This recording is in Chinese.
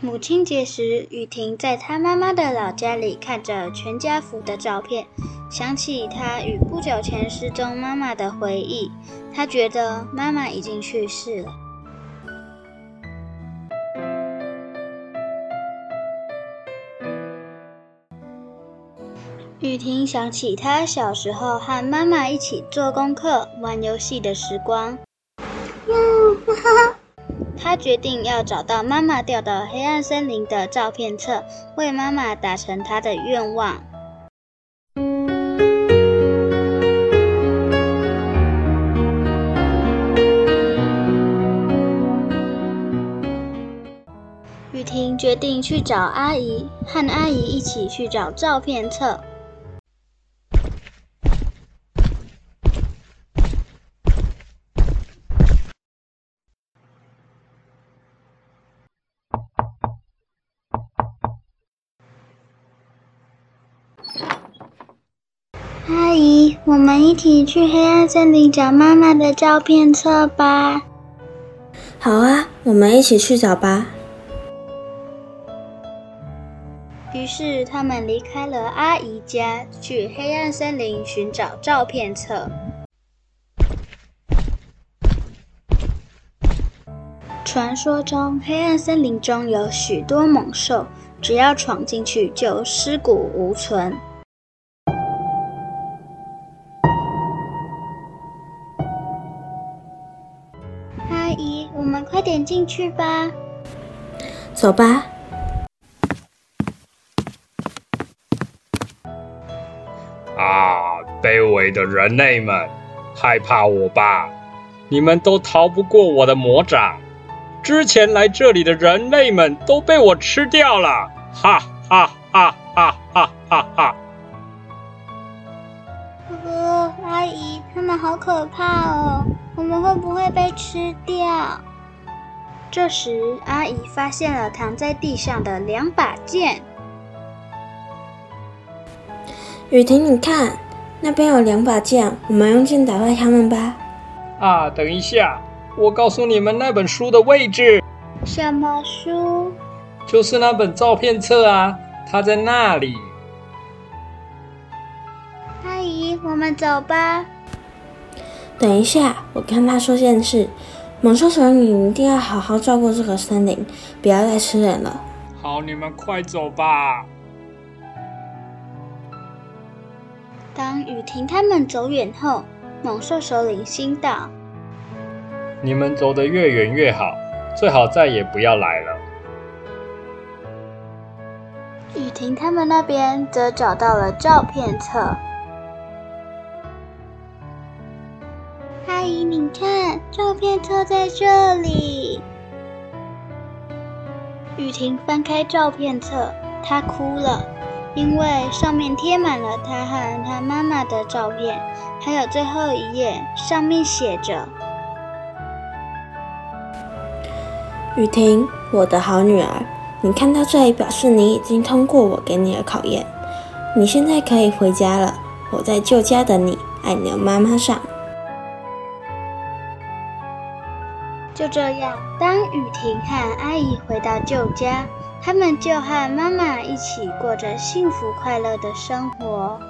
母亲节时，雨婷在她妈妈的老家里看着全家福的照片，想起她与不久前失踪妈妈的回忆，她觉得妈妈已经去世了。雨婷想起她小时候和妈妈一起做功课、玩游戏的时光。他决定要找到妈妈掉到黑暗森林的照片册，为妈妈达成他的愿望。雨婷决定去找阿姨，和阿姨一起去找照片册。阿姨，我们一起去黑暗森林找妈妈的照片册吧。好啊，我们一起去找吧。于是他们离开了阿姨家，去黑暗森林寻找照片册。传说中，黑暗森林中有许多猛兽，只要闯进去，就尸骨无存。阿姨，我们快点进去吧。走吧。啊，卑微的人类们，害怕我吧？你们都逃不过我的魔掌。之前来这里的人类们都被我吃掉了，哈哈哈哈哈哈哈！哥哥，阿姨，他们好可怕哦，我们会不会被吃掉？这时，阿姨发现了躺在地上的两把剑。雨婷，你看，那边有两把剑，我们用剑打败他们吧。啊，等一下，我告诉你们那本书的位置。什么书？就是那本照片册啊，它在那里。阿姨，我们走吧。等一下，我跟他说件事。猛兽首领一定要好好照顾这个森林，不要再吃人了。好，你们快走吧。当雨婷他们走远后，猛兽首领心道：“你们走得越远越好，最好再也不要来了。”雨婷他们那边则找到了照片册。阿姨，你看，照片册在这里。雨婷翻开照片册，她哭了。因为上面贴满了她和她妈妈的照片，还有最后一页，上面写着：“雨婷，我的好女儿，你看到这里，表示你已经通过我给你的考验，你现在可以回家了。我在旧家等你，爱你的妈妈上。”就这样，当雨婷和阿姨回到旧家。他们就和妈妈一起过着幸福快乐的生活。